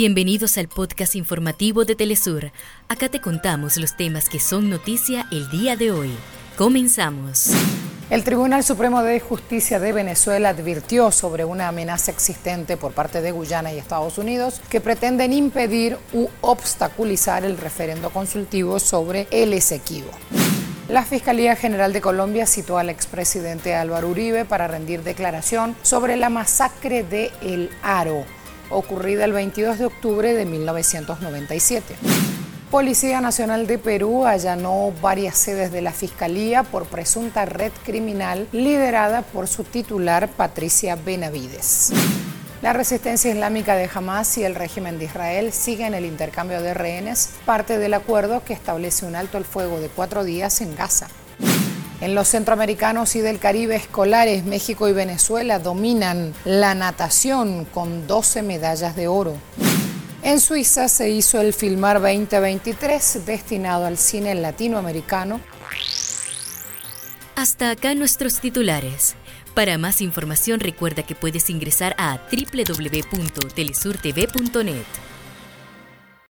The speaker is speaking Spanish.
Bienvenidos al podcast informativo de Telesur. Acá te contamos los temas que son noticia el día de hoy. Comenzamos. El Tribunal Supremo de Justicia de Venezuela advirtió sobre una amenaza existente por parte de Guyana y Estados Unidos que pretenden impedir u obstaculizar el referendo consultivo sobre el Esequibo. La Fiscalía General de Colombia citó al expresidente Álvaro Uribe para rendir declaración sobre la masacre de El Aro, ocurrida el 22 de octubre de 1997. Policía Nacional de Perú allanó varias sedes de la Fiscalía por presunta red criminal liderada por su titular Patricia Benavides. La resistencia islámica de Hamas y el régimen de Israel siguen el intercambio de rehenes, parte del acuerdo que establece un alto el fuego de cuatro días en Gaza. En los centroamericanos y del Caribe escolares, México y Venezuela dominan la natación con 12 medallas de oro. En Suiza se hizo el Filmar 2023 destinado al cine latinoamericano. Hasta acá nuestros titulares. Para más información recuerda que puedes ingresar a www.telesurtv.net.